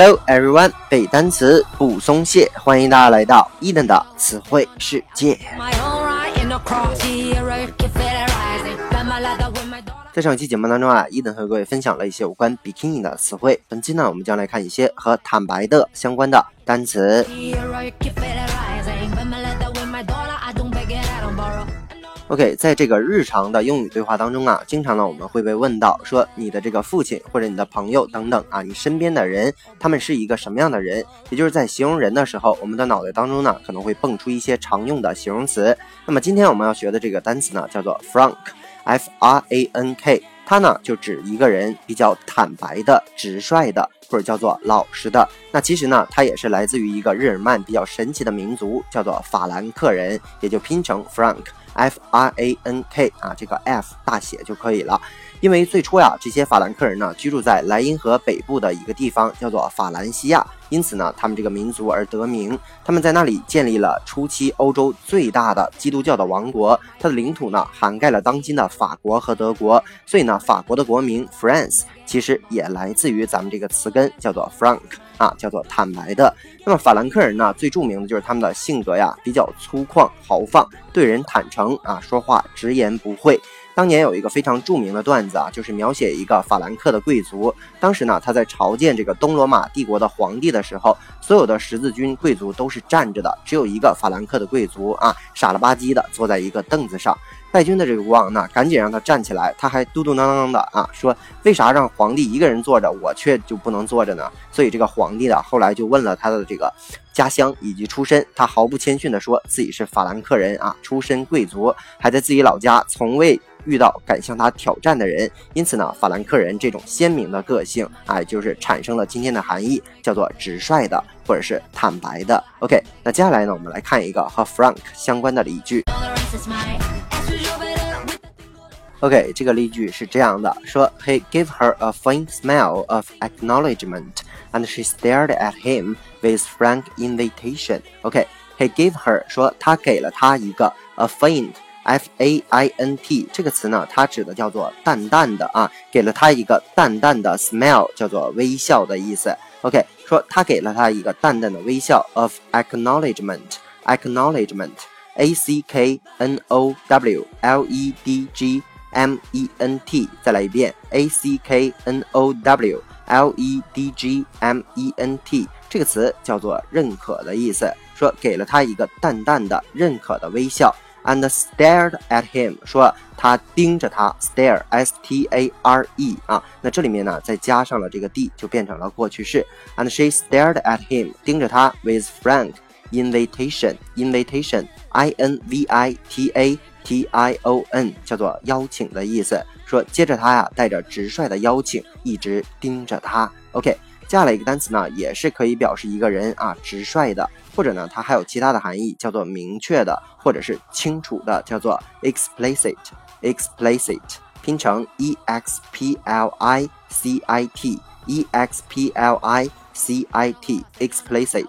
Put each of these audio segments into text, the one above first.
Hello everyone，背单词不松懈，欢迎大家来到伊登的词汇世界。在上期节目当中啊，伊登和各位分享了一些有关 bikini 的词汇。本期呢，我们将来看一些和坦白的相关的单词。OK，在这个日常的英语对话当中啊，经常呢我们会被问到说你的这个父亲或者你的朋友等等啊，你身边的人他们是一个什么样的人？也就是在形容人的时候，我们的脑袋当中呢可能会蹦出一些常用的形容词。那么今天我们要学的这个单词呢叫做 frank，F R A N K，它呢就指一个人比较坦白的、直率的，或者叫做老实的。那其实呢，它也是来自于一个日耳曼比较神奇的民族，叫做法兰克人，也就拼成 Frank。F R A N K 啊，这个 F 大写就可以了。因为最初呀，这些法兰克人呢居住在莱茵河北部的一个地方，叫做法兰西亚，因此呢，他们这个民族而得名。他们在那里建立了初期欧洲最大的基督教的王国，它的领土呢涵盖了当今的法国和德国，所以呢，法国的国名 France 其实也来自于咱们这个词根，叫做 Frank 啊，叫做坦白的。那么法兰克人呢，最著名的就是他们的性格呀，比较粗犷豪放，对人坦诚啊，说话直言不讳。当年有一个非常著名的段子啊，就是描写一个法兰克的贵族。当时呢，他在朝见这个东罗马帝国的皇帝的时候，所有的十字军贵族都是站着的，只有一个法兰克的贵族啊，傻了吧唧的坐在一个凳子上。败军的这个国王呢，赶紧让他站起来，他还嘟嘟囔囔的啊，说为啥让皇帝一个人坐着，我却就不能坐着呢？所以这个皇帝呢，后来就问了他的这个家乡以及出身，他毫不谦逊的说自己是法兰克人啊，出身贵族，还在自己老家从未。遇到敢向他挑战的人，因此呢，法兰克人这种鲜明的个性哎，就是产生了今天的含义，叫做直率的或者是坦白的。OK，那接下来呢，我们来看一个和 Frank 相关的例句。OK，这个例句是这样的：说，He gave her a faint smile of acknowledgement, and she stared at him with frank invitation. OK，He gave her 说他给了他一个 a faint。f a i n t 这个词呢，它指的叫做淡淡的啊，给了他一个淡淡的 smile，叫做微笑的意思。OK，说他给了他一个淡淡的微笑 of acknowledgement，acknowledgement，a c k n o w l e d g m e n t，再来一遍，a c k n o w l e d g m e n t，这个词叫做认可的意思，说给了他一个淡淡的认可的微笑。and stared at him，说他盯着他，stare，s t a r e 啊，那这里面呢再加上了这个 d，就变成了过去式。And she stared at him，盯着他，with frank Invitation，invitation，i n v i t a t i o n，叫做邀请的意思。说接着他呀，带着直率的邀请，一直盯着他。OK。接下来一个单词呢，也是可以表示一个人啊直率的，或者呢它还有其他的含义，叫做明确的，或者是清楚的，叫做 explicit，explicit，拼成 e x p l i c i t，e x p l i c i t，explicit。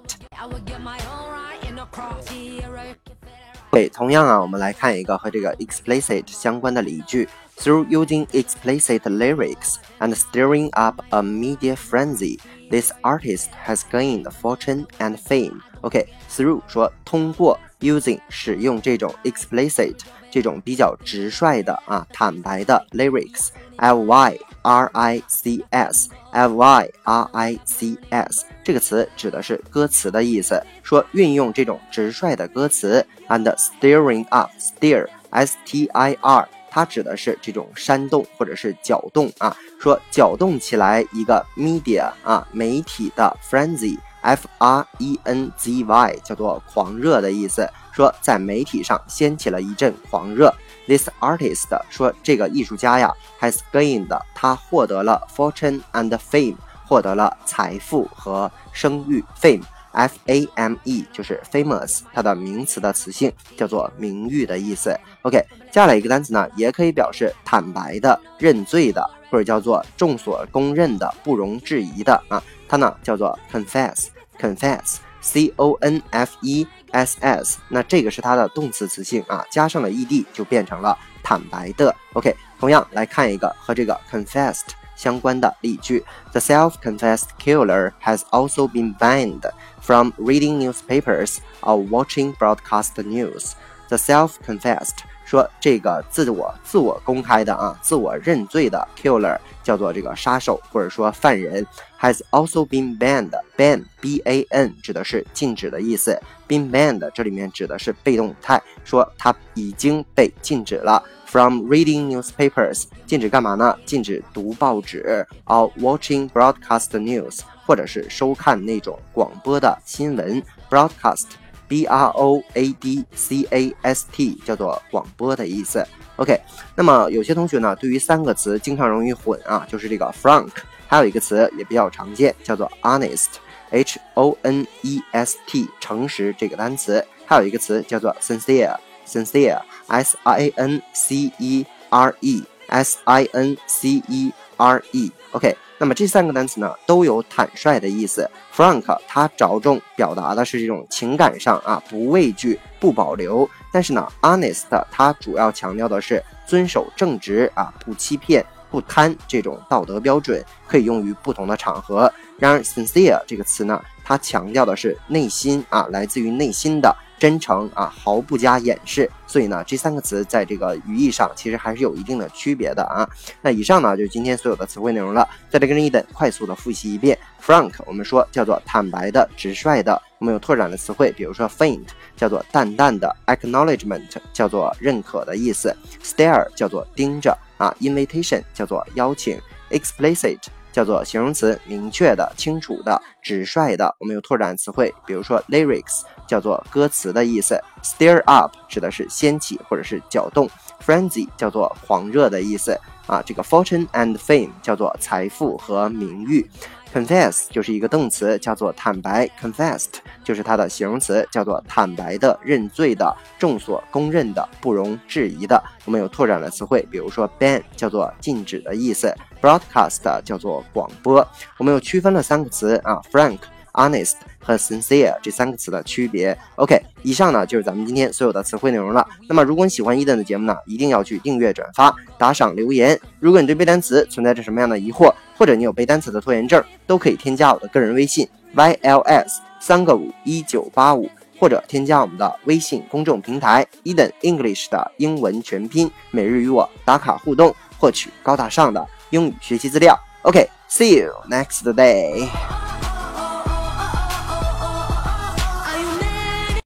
对，同样啊，我们来看一个和这个 explicit 相关的例句。Through using explicit lyrics and stirring up a media frenzy, this artist has gained fortune and fame. OK，through、okay, 说通过 using 使用这种 explicit 这种比较直率的啊坦白的 lyrics，l y r i c s，l y r i c s 这个词指的是歌词的意思，说运用这种直率的歌词 and stirring up stir s t i r 它指的是这种煽动或者是搅动啊，说搅动起来一个 media 啊媒体的 frenzy，f r e n z y 叫做狂热的意思，说在媒体上掀起了一阵狂热。This artist 说这个艺术家呀 has gained 他获得了 fortune and fame，获得了财富和声誉 fame。F A M E 就是 famous，它的名词的词性叫做名誉的意思。OK，接下来一个单词呢，也可以表示坦白的、认罪的，或者叫做众所公认的、不容置疑的啊。它呢叫做 confess，confess，C O N F E S S。那这个是它的动词词性啊，加上了 ed 就变成了坦白的。OK，同样来看一个和这个 confessed。相关的例句。The self-confessed killer has also been banned from reading newspapers or watching broadcast news. The self-confessed 说这个自我自我公开的啊，自我认罪的 killer 叫做这个杀手或者说犯人，has also been banned。ban b a n 指的是禁止的意思，been banned 这里面指的是被动语态，说他已经被禁止了。From reading newspapers，禁止干嘛呢？禁止读报纸，or watching broadcast news，或者是收看那种广播的新闻，broadcast。B r o a d c a s t 叫做广播的意思。OK，那么有些同学呢，对于三个词经常容易混啊，就是这个 frank，还有一个词也比较常见，叫做 honest，h o n e s t，诚实这个单词，还有一个词叫做 sincere，sincere，s i n c e r e，s i n c e r e，OK。那么这三个单词呢，都有坦率的意思。Frank 它着重表达的是这种情感上啊，不畏惧、不保留。但是呢，Honest 它主要强调的是遵守正直啊，不欺骗、不贪这种道德标准，可以用于不同的场合。然而，Sincere 这个词呢，它强调的是内心啊，来自于内心的。真诚啊，毫不加掩饰。所以呢，这三个词在这个语义上其实还是有一定的区别的啊。那以上呢就是今天所有的词汇内容了。再来跟着一等快速的复习一遍。Frank 我们说叫做坦白的、直率的。我们有拓展的词汇，比如说 faint 叫做淡淡的，acknowledgement 叫做认可的意思，stare 叫做盯着啊，invitation 叫做邀请，explicit 叫做形容词，明确的、清楚的、直率的。我们有拓展词汇，比如说 lyrics。叫做歌词的意思，stir up 指的是掀起或者是搅动，frenzy 叫做狂热的意思啊。这个 fortune and fame 叫做财富和名誉，confess 就是一个动词，叫做坦白，confessed 就是它的形容词，叫做坦白的、认罪的、众所公认的、不容置疑的。我们有拓展的词汇，比如说 ban 叫做禁止的意思，broadcast 叫做广播。我们又区分了三个词啊，frank。honest 和 sincere 这三个词的区别。OK，以上呢就是咱们今天所有的词汇内容了。那么如果你喜欢伊登的节目呢，一定要去订阅、转发、打赏、留言。如果你对背单词存在着什么样的疑惑，或者你有背单词的拖延症，都可以添加我的个人微信 yls 三个五一九八五，或者添加我们的微信公众平台 Eden English 的英文全拼，每日与我打卡互动，获取高大上的英语学习资料。OK，see you next day。